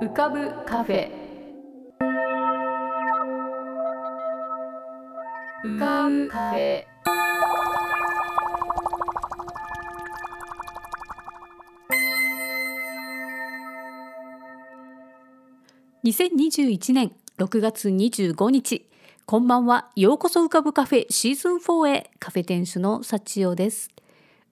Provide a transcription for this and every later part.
浮かぶカフェ。浮かぶカフェ。2021年6月25日。こんばんは。ようこそ浮かぶカフェシーズン4へ。カフェ店主の幸代です。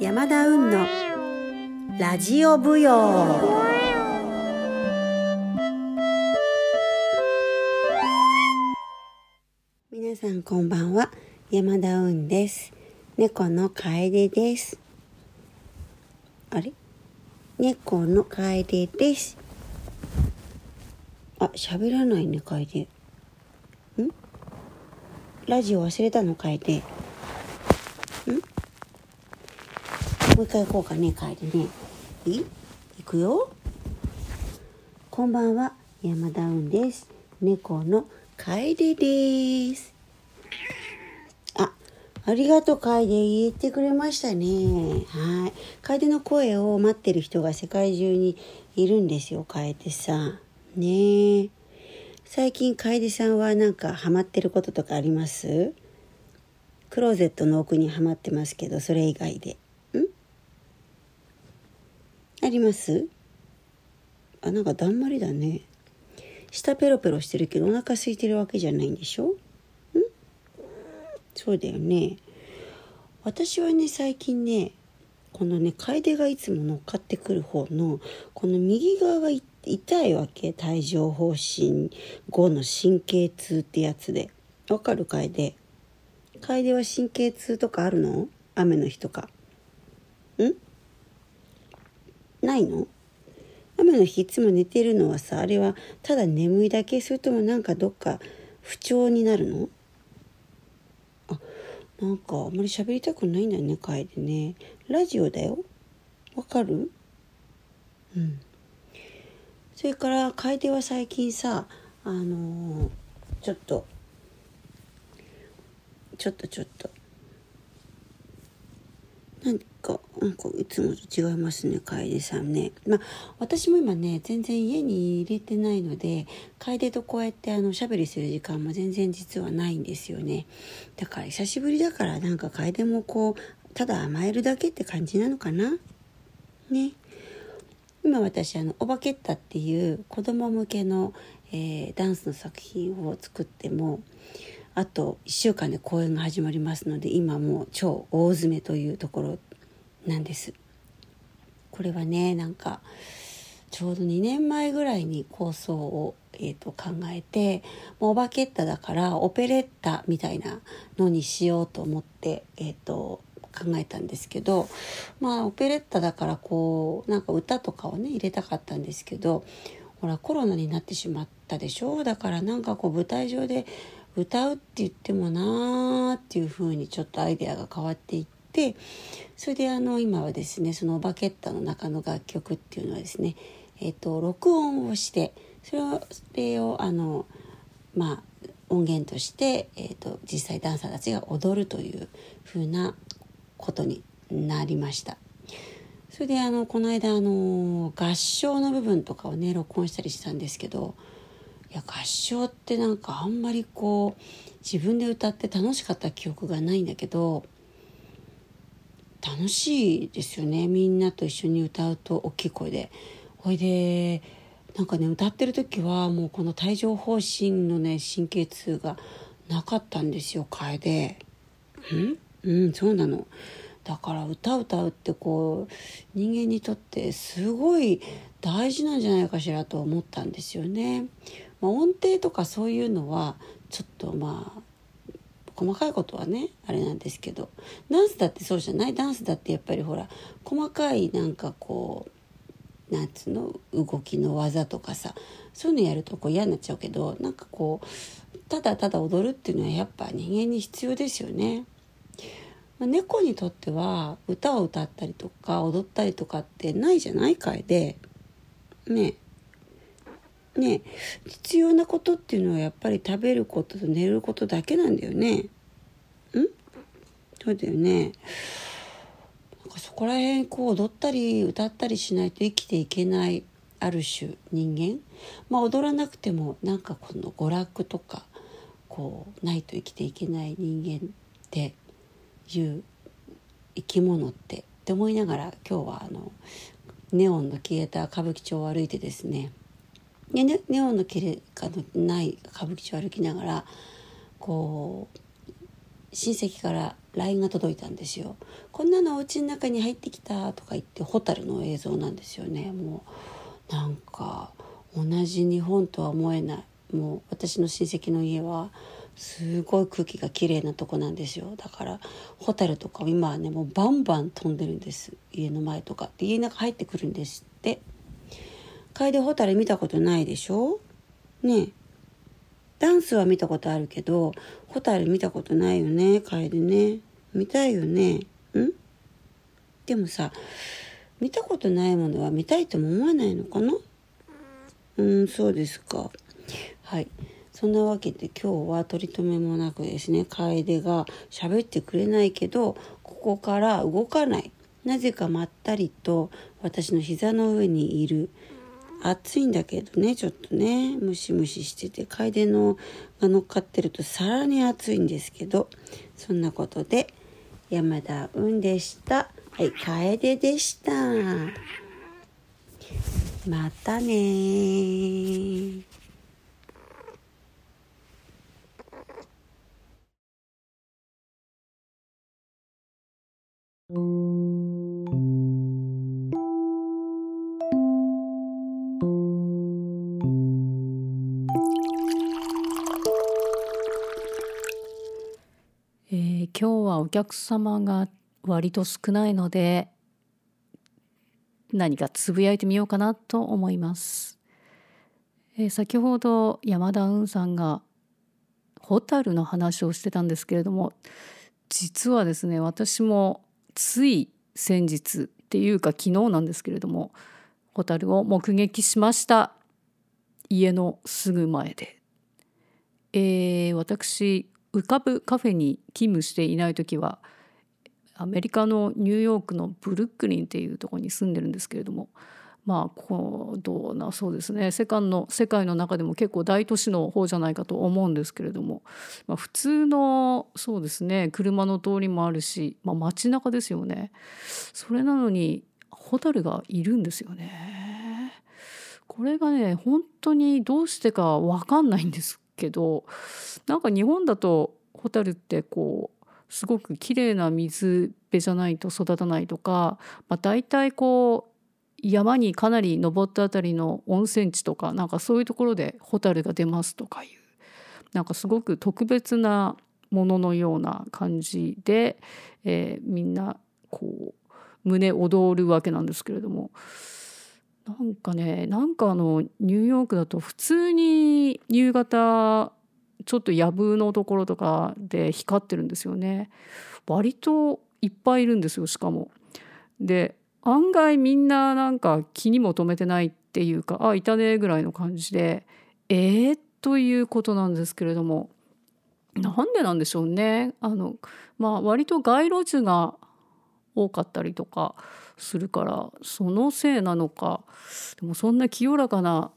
山田運のラジオ舞踊。皆さんこんばんは。山田運です。猫の楓です。あれ？猫の楓です。あ喋らないね楓。ラジオ忘れたの楓ん？もう一回行こうかね楓ね。いい？行くよ。こんばんは山田運です。猫の楓です。あありがとう楓。言ってくれましたね。はい。楓の声を待ってる人が世界中にいるんですよ楓さん。ねえ。最近楓さんはなんかハマってることとかあります？クローゼットの奥にはまってますけどそれ以外で。ん？あります？あなんかだんまりだね。舌ペロペロしてるけどお腹空いてるわけじゃないんでしょ？ん？そうだよね。私はね最近ねこのね楓がいつも乗っかってくる方のこの右側が痛いわけ？帯状疱疹後の神経痛ってやつで。わかる？楓。楓は神経痛とかあるの？雨の日とか。ん？ないの？雨の日いつも寝てるのはさあれはただ眠いだけ？それともなんかどっか不調になるの？あなんかあんまり喋りたくないんだよね楓ね。ラジオだよ。わかる？うん。それから楓は最近さあのー、ちょっとちょっとちょっと。なんかなんかいつもと違いますね楓さんね。まあ私も今ね全然家に入れてないので楓とこうやってあのしゃべりする時間も全然実はないんですよね。だから久しぶりだからなんか楓もこうただ甘えるだけって感じなのかな？ね。今私あの「オバケッタ」っていう子供向けの、えー、ダンスの作品を作ってもあと1週間で公演が始まりますので今もう超大詰めというところなんです。これはねなんかちょうど2年前ぐらいに構想を、えーと、考えてもうオバケッタだからオペレッタみたいなのにしようと思って、えーと考えたんですけどまあオペレッタだからこうなんか歌とかをね入れたかったんですけどほらコロナになってしまったでしょ？だからなんかこう舞台上で歌うって言ってもなーっていう風にちょっとアイデアが変わっていってそれであの今はですねそのバケッタの中の楽曲っていうのはですねえっ、と録音をしてそれをそれをあのまあ音源として、えーと実際ダンサーたちが踊るという風なことになりましたそれであのこの間あの合唱の部分とかをね録音したりしたんですけどいや合唱ってなんかあんまりこう自分で歌って楽しかった記憶がないんだけど楽しいですよねみんなと一緒に歌うと大きい声で。ほいでなんかね歌ってる時はもうこの帯状疱疹のね神経痛がなかったんですよ楓。ん？うんそうなのだから歌歌うってこう人間にとってすごい大事なんじゃないかしらと思ったんですよね。まあ、音程とかそういうのはちょっとまあ細かいことはねあれなんですけどダンスだってそうじゃない？ダンスだってやっぱりほら細かいなんかこうなんつうの？動きの技とかさそういうのやるとこう嫌になっちゃうけどなんかこうただただ踊るっていうのはやっぱ人間に必要ですよね。まあ、猫にとっては歌を歌ったりとか踊ったりとかってないじゃないかいでねね必要なことっていうのはやっぱり食べることと寝ることだけなんだよねう。ん？そうだよね。なんかそこら辺こう踊ったり歌ったりしないと生きていけないある種人間まあ踊らなくてもなんかこの娯楽とかこうないと生きていけない人間っていう生き物ってって思いながら今日はあのネオンの消えた歌舞伎町を歩いてですね。でねネオンの切れがない歌舞伎町を歩きながらこう親戚から LINE が届いたんですよ「こんなのお家の中に入ってきた」とか言ってホタルの映像なんですよね。もうなんか同じ日本とは思えない。もう私の親戚の家はすごい空気が綺麗なとこなんですよ。だからホタルとか今はねもうバンバン飛んでるんです。家の前とか。で家の中入ってくるんですって。楓ホタル見たことないでしょ？ねダンスは見たことあるけどホタル見たことないよね？楓ね。見たいよね？ん？でもさ見たことないものは見たいとも思わないのかな？うんそうですか。はい。そんなわけで今日は取り留めもなくですね楓が喋ってくれないけどここから動かない。なぜかまったりと私の膝の上にいる。暑いんだけどねちょっとねムシムシしてて楓のが乗っかってるとさらに暑いんですけどそんなことで山田運でした。はい楓でした。またねえー今日はお客様が割と少ないので何かつぶやいてみようかなと思います。えー先ほど山田雲さんがホタルの話をしてたんですけれども実はですね私もつい先日っていうか昨日なんですけれどもホタルを目撃しました家のすぐ前で。えー私浮かぶカフェに勤務していない時はアメリカのニューヨークのブルックリンっていうとこに住んでるんですけれどもまあこうどうなそうですね。世界の世界の中でも結構大都市の方じゃないかと思うんですけれども、まあ、普通のそうですね。車の通りもあるし、まあ、街中ですよね。それなのにホタルがいるんですよね。これがね本当にどうしてか分かんないんですけどなんか日本だとホタルってこうすごく綺麗な水辺じゃないと育たないとか、まあ、大体こう山にかなり登ったあたりの温泉地とかなんかそういうところでホタルが出ますとかいうなんかすごく特別なもののような感じで、えーみんなこう胸躍るわけなんですけれどもなんかねなんかあのニューヨークだと普通に夕方ちょっとやぶのところとかで光ってるんですよね割といっぱいいるんですよしかも。で案外みんななんか気にも留めてないっていうかあいたねぐらいの感じでえー、ということなんですけれどもなんでなんでしょうね。あのまあ割と街路樹が多かったりとかするからそのせいなのかでもそんな清らかな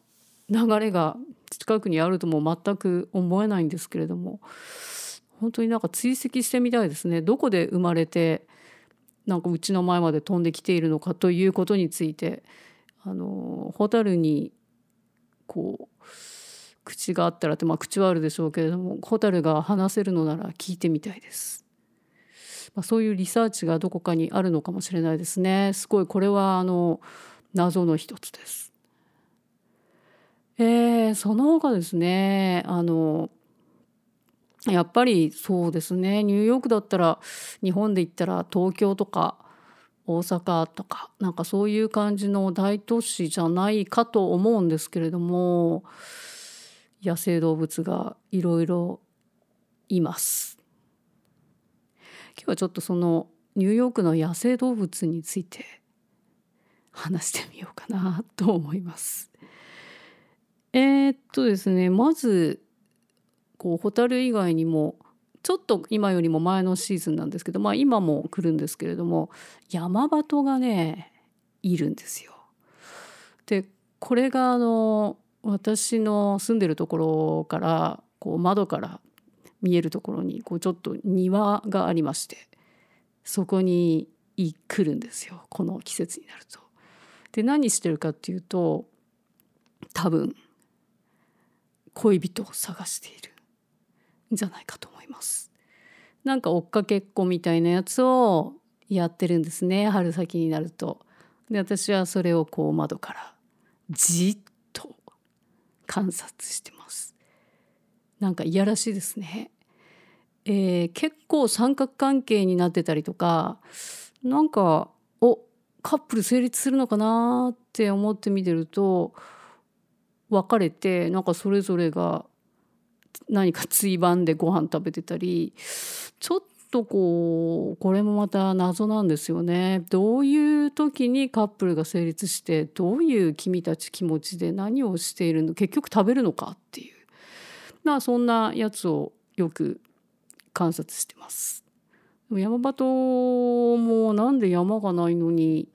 流れが近くにあるとも全く思えないんですけれども本当になんか追跡してみたいですね。どこで生まれてなんかうちの前まで飛んできているのかということについてあのホタルにこう口があったらってまあ口はあるでしょうけれどもホタルが話せるのなら聞いてみたいです。まあ、そういうリサーチがどこかにあるのかもしれないですね。すごいこれはあの謎の一つです。えーその他ですねあのやっぱりそうですねニューヨークだったら日本で言ったら東京とか大阪とかなんかそういう感じの大都市じゃないかと思うんですけれども野生動物がいろいろいます。今日はちょっとそのニューヨークの野生動物について話してみようかなと思います。えー、っとですねまずこうホタル以外にもちょっと今よりも前のシーズンなんですけどまあ今も来るんですけれども山鳩がねいるんですよ。でこれがあの私の住んでるところからこう窓から見えるところにこうちょっと庭がありましてそこに来るんですよこの季節になると。で何してるかっていうと多分恋人を探しているじゃないかと思います。なんか追っかけっこみたいなやつをやってるんですね春先になると。で私はそれをこう窓からじっと観察してます。なんかいやらしいですね。えー結構三角関係になってたりとかなんかおカップル成立するのかなって思って見てると別れてなんかそれぞれが何かついばんでご飯食べてたりちょっとこうこれもまた謎なんですよね。どういう時にカップルが成立してどういう君たち気持ちで何をしているの結局食べるのかっていうまあそんなやつをよく観察してます。でも山鳩もなんで山がないのに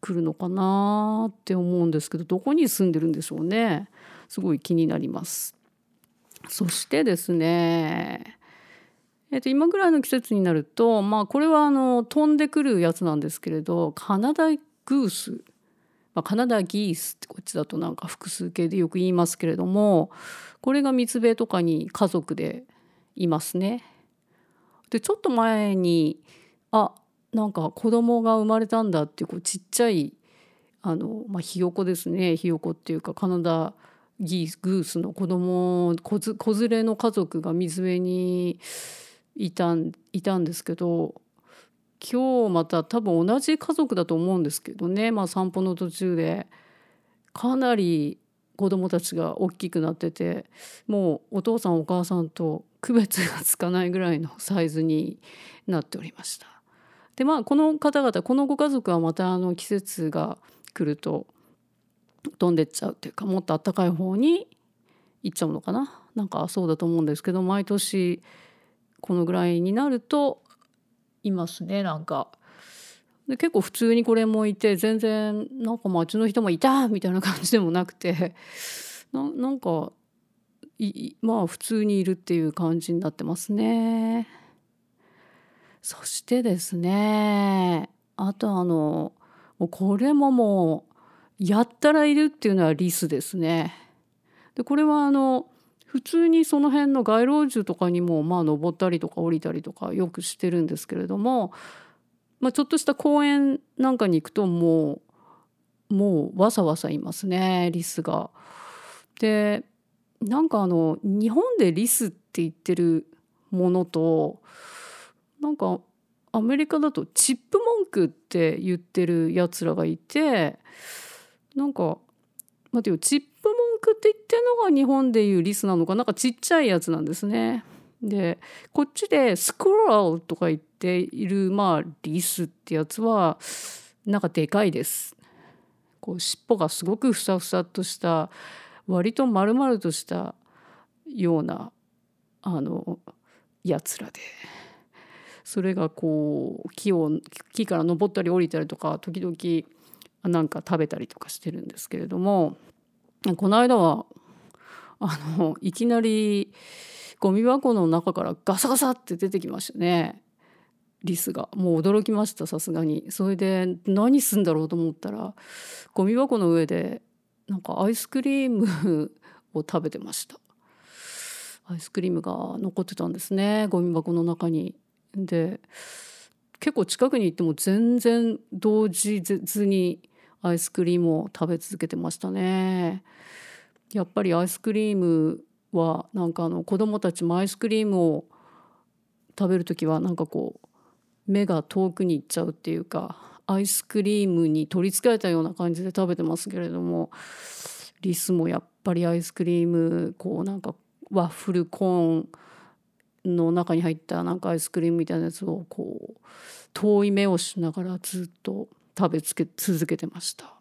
来るのかなって思うんですけどどこに住んでるんでしょうねすごい気になります。そしてですねえっと、今ぐらいの季節になるとまあこれはあの飛んでくるやつなんですけれどカナダグース、まあ、カナダギースってこっちだとなんか複数形でよく言いますけれどもこれが三つ辺とかに家族でいますね。でちょっと前にあなんか子供が生まれたんだっていうこうちっちゃいあの、まあ、ひよこですねひよこっていうかカナダギースグースの子供子子連れの家族が水辺にいたんいたんですけど今日また多分同じ家族だと思うんですけどね、まあ、散歩の途中でかなり子供たちが大きくなっててもうお父さんお母さんと区別がつかないぐらいのサイズになっておりました。でまあこの方々このご家族はまたあの季節が来ると飛んでっちゃうっていうかもっと暖かい方に行っちゃうのかな？なんかそうだと思うんですけど毎年このぐらいになるといますねなんか。で結構普通にこれもいて全然なんか街の人もいたみたいな感じでもなくてななんかいまあ普通にいるっていう感じになってますね。そしてですねあとあのもうこれももうやったらいるっていうのはリスですね。でこれはあの普通にその辺の街路樹とかにもまあ登ったりとか降りたりとかよくしてるんですけれども、まあ、ちょっとした公園なんかに行くともうもうわさわさいますねリスが。でなんかあの日本でリスって言ってるものとなんかアメリカだとチップモンクって言ってるやつらがいてなんか待てよチップモンクって言ってるのが日本でいうリスなのか？なんかちっちゃいやつなんですね。でこっちでスクロールとか言っているまあリスってやつはなんかでかいです。こう尻尾がすごくふさふさとした割と丸々としたようなあのやつらでそれがこう木を木から登ったり降りたりとか時々なんか食べたりとかしてるんですけれどもこの間はあのいきなりゴミ箱の中からガサガサって出てきましたね。リスが。もう驚きましたさすがに。それで何すんだろうと思ったらゴミ箱の上でなんかアイスクリーム を食べてました。アイスクリームが残ってたんですねゴミ箱の中に。で結構近くに行っても全然動じずにアイスクリームを食べ続けてましたね。やっぱりアイスクリームはなんかあの子供たちもアイスクリームを食べる時はなんかこう目が遠くに行っちゃうっていうかアイスクリームに取りつかれたような感じで食べてますけれどもリスもやっぱりアイスクリームこうなんかワッフルコーンの中に入ったなんかアイスクリームみたいなやつをこう遠い目をしながらずっと食べつけ続けてました。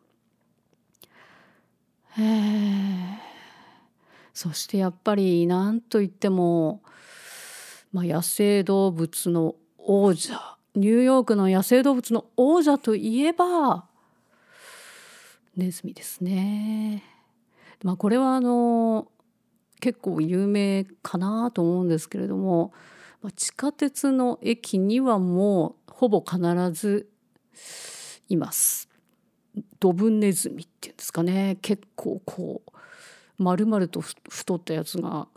へえそしてやっぱり何と言っても、まあ、野生動物の王者ニューヨークの野生動物の王者といえばネズミですね。まあ、これはあの結構有名かなと思うんですけれども、まあ、地下鉄の駅にはもうほぼ必ずいます。ドブネズミっていうんですかね結構こう丸々と太ったやつが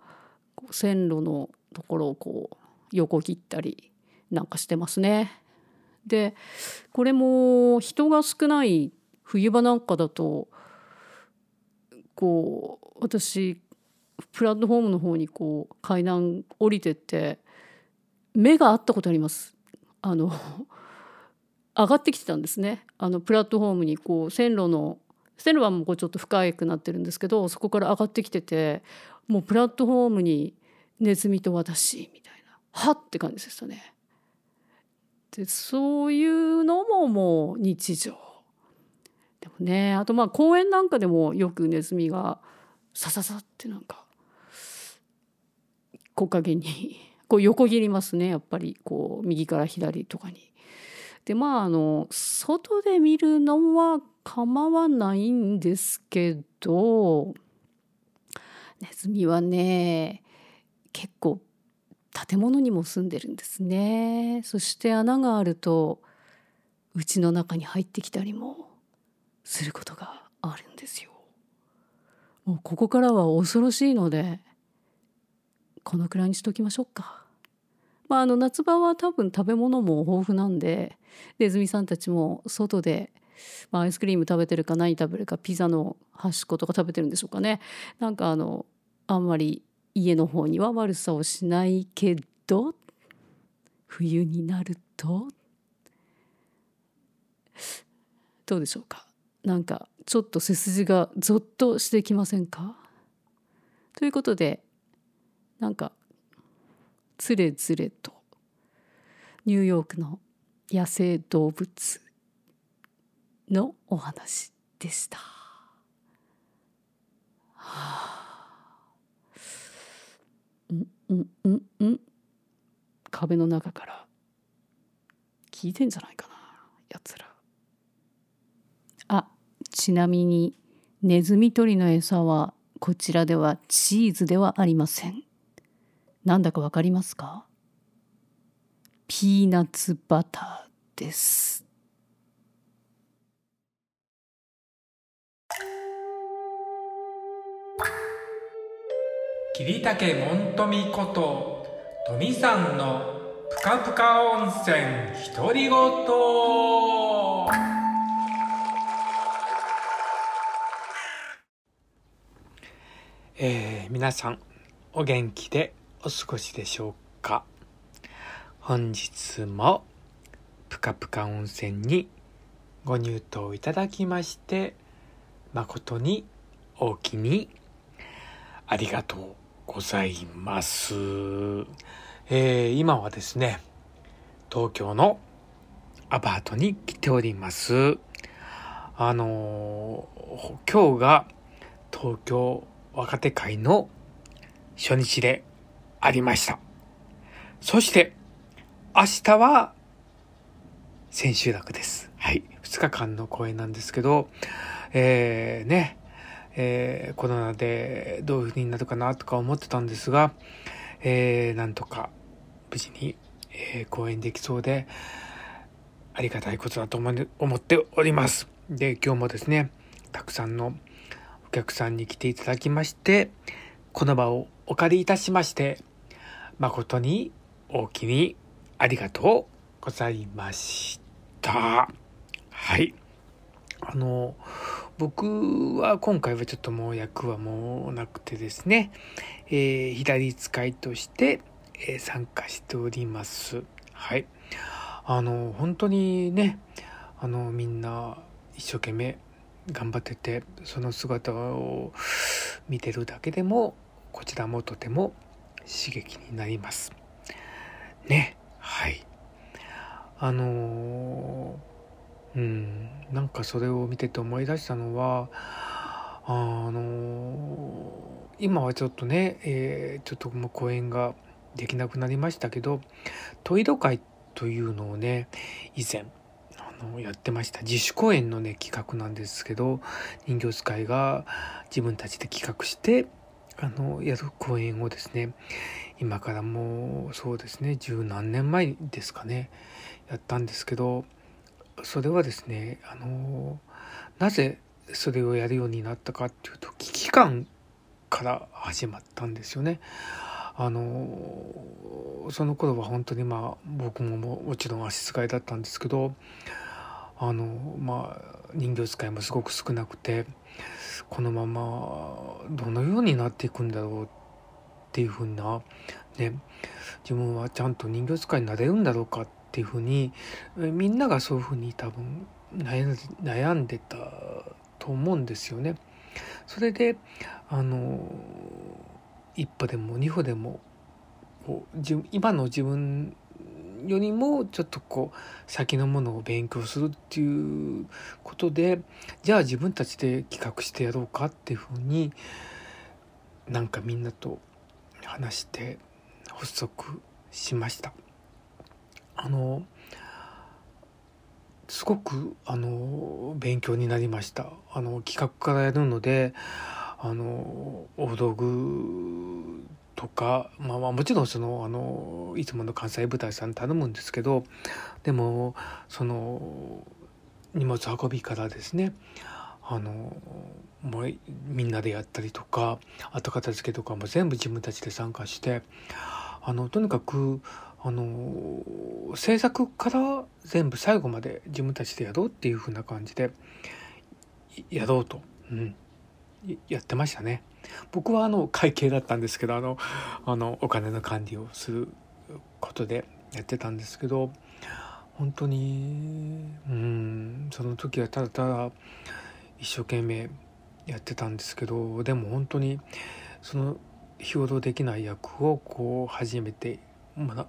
線路のところをこう横切ったりなんかしてますね。でこれも人が少ない冬場なんかだとこう私プラットフォームの方にこう階段降りてって目があったことあります。あの上がってきてたんですねあのプラットフォームにこう線路の線路はもうちょっと深くなってるんですけどそこから上がってきててもうプラットフォームにネズミと私みたいなはって感じでしたね。でそういうのももう日常でもねあとまあ公園なんかでもよくネズミがさささってなんか木陰にこう横切りますねやっぱりこう右から左とかに。でまああの外で見るのは構わないんですけどネズミはね結構建物にも住んでるんですねそして穴があると家の中に入ってきたりもすることがあるんですよ。もうここからは恐ろしいのでこのくらいにしときましょうか。まあ、あの夏場は多分食べ物も豊富なんでネズミさんたちも外で、まあ、アイスクリーム食べてるか何食べるかピザの端っことか食べてるんでしょうかね。なんかあのあんまり家の方には悪さをしないけど冬になるとどうでしょうか。なんかちょっと背筋がゾッとしてきませんか？ということでなんかつれづれとニューヨークの野生動物のお話でした。はあ、うんうんうんうん壁の中から聞いてんじゃないかなやつら。あちなみにネズミ捕りの餌はこちらではチーズではありません。なんだかわかりますか？ピーナッツバターです。桐竹門富こと富さんのぷかぷか温泉独り言えー、皆さんお元気でお過ごしでしょうか？本日もぷかぷか温泉にご入湯いただきまして誠におおきにありがとうございます。えー、今はですね、東京のアパートに来ております。あのー今日が東京若手会の初日でありました。そして、明日は千秋楽です。はい。2日間の公演なんですけど、えー、ね、えーコロナでどういう風になるかなとか思ってたんですが、えーなんとか無事に、えー公演できそうでありがたいことだと思っております。で今日もですねたくさんのお客さんに来ていただきましてこの場をお借りいたしまして誠に大きにありがとうございました。はい。あの僕は今回はちょっともう役はもうなくてですね、えー左使いとして、えー参加しております。はい。あの、本当にね、あの、みんな一生懸命頑張ってて、その姿を見てるだけでも、こちらもとても刺激になります。ね。はい。あのうん、なんかそれを見てて思い出したのは、あの今はちょっとね、えーちょっともう公演ができなくなりましたけどトイロ会というのをね以前あのやってました自主公演のね企画なんですけど人形使いが自分たちで企画してあのやる公演をですね今からもうそうですね十何年前ですかねやったんですけどそれはですねあのなぜそれをやるようになったかっていうと危機感から始まったんですよね。あのその頃は本当にまあ僕ももちろん足使いだったんですけどあのまあ人形使いもすごく少なくてこのままどのようになっていくんだろうっていうふうなね自分はちゃんと人形使いになれるんだろうかっていうふうにみんながそういうふうに多分悩んでたと思うんですよね。それであの一歩でも二歩でもこう今の自分よりもちょっとこう先のものを勉強するっていうことでじゃあ自分たちで企画してやろうかっていうふうになんかみんなと話して発足しました。あのすごくあの勉強になりましたあの企画からやるのであの大道具とか、まあ、まあもちろんそのあのいつもの関西舞台さん頼むんですけどでもその荷物運びからですねあのもうみんなでやったりとか後片付けとかも全部自分たちで参加してあのとにかくあの制作から全部最後まで自分たちでやろうっていう風な感じでやろうと、うん、やってましたね。僕はあの会計だったんですけどあのあのお金の管理をすることでやってたんですけど本当にうんその時はただただ一生懸命やってたんですけどでも本当にその日ほどできない役をこう初めてもら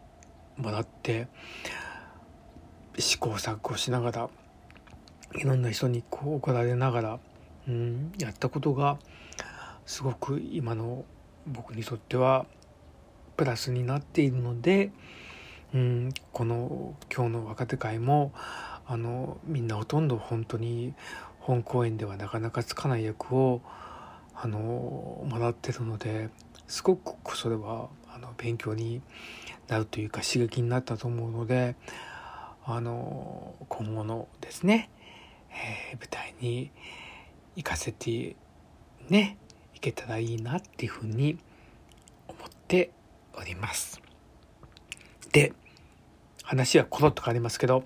もらって試行錯誤しながらいろんな人にこう怒られながら、うん、やったことがすごく今の僕にとってはプラスになっているので、うん、この今日の若手会もあのみんなほとんど本当に本公演ではなかなかつかない役をあのもらってるのですごくそれはあの勉強になるというか刺激になったと思うのであの今後のですね、えー舞台に行かせてねいけたらいいなっていうふうに思っております。で話はコロッと変わりますけど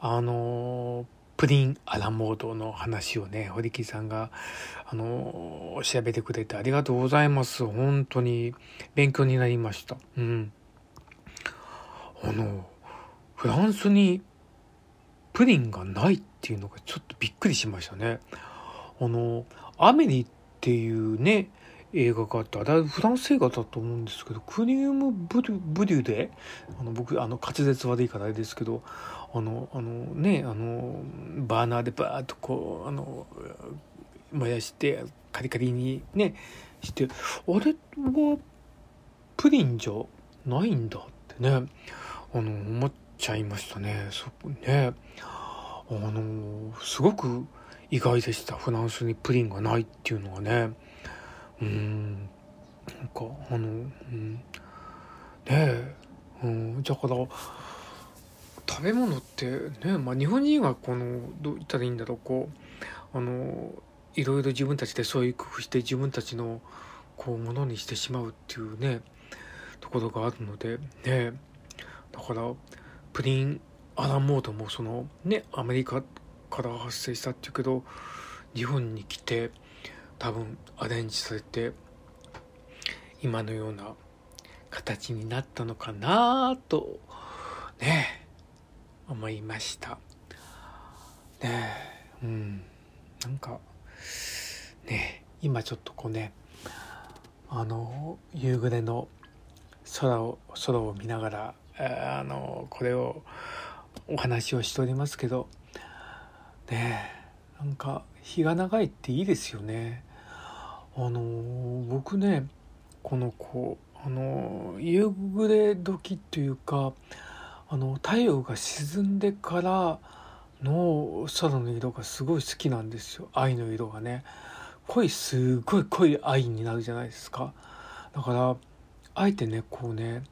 あのプリンアラモードの話をね堀木さんがあの調べてくれてありがとうございます。本当に勉強になりました。うん。あのフランスにプリンがないっていうのがちょっとびっくりしましたね。あのアメリっていうね映画があってあれフランス映画だと思うんですけどクリームブリュブリュであの僕あの滑舌悪いからあれですけどあのあのねあのバーナーでバーッとこうあの燃やしてカリカリにねしてあれはプリンじゃないんだってね。あの思っちゃいましたね。そね。あのすごく意外でした。フランスにプリンがないっていうのがね。うん。なんかあの、うん、ねえ、うん、だから食べ物ってね、まあ、日本人はこのどう言ったらいいんだろう。こうあのいろいろ自分たちでそういう工夫して自分たちのこうものにしてしまうっていうねところがあるのでねだからプリンアランモードもそのねアメリカから発生したっていうけど日本に来て多分アレンジされて今のような形になったのかなとね思いました。ねうん。なんかね今ちょっとこうねあの夕暮れの空を空を見ながらあのこれをお話をしておりますけどねなんか日が長いっていいですよね。あの僕ねこのこうあの夕暮れ時っていうかあの太陽が沈んでからの空の色がすごい好きなんですよ。愛の色がね。濃いすごい濃い愛になるじゃないですか。だからあえてねこうね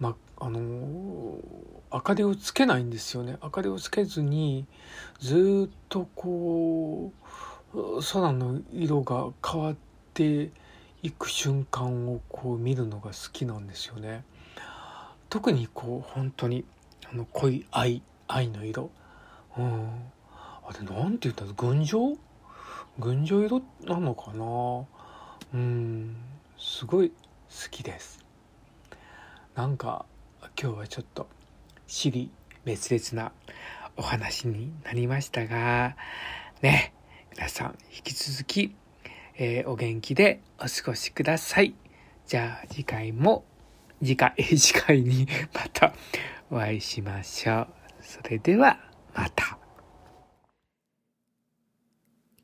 まあの明かりをつけないんですよね。明かりをつけずにずっとこう空の色が変わっていく瞬間をこう見るのが好きなんですよね。特にこう本当にあの濃い愛愛の色。うん。あれなんて言ったら群青？群青色なのかな？うん。すごい好きです。なんか今日はちょっと尻滅裂なお話になりましたがね皆さん引き続き、えー、お元気でお過ごしください。じゃあ次回も次回 次回にまたお会いしましょう。それではまた。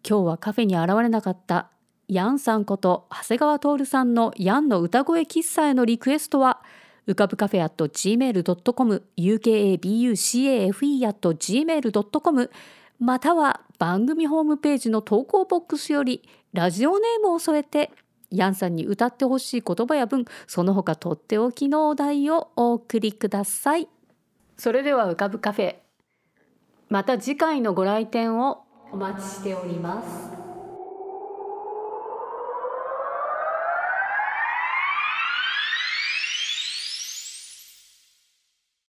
今日はカフェに現れなかったヤンさんこと長谷川徹さんのヤンの歌声喫茶へのリクエストは浮かぶカフェ at gmail.com ukabucafe at gmail.com または番組ホームページの投稿ボックスよりラジオネームを添えてヤンさんに歌ってほしい言葉や文その他とっておきのお題をお送りください。それでは浮かぶカフェまた次回のご来店をお待ちしております。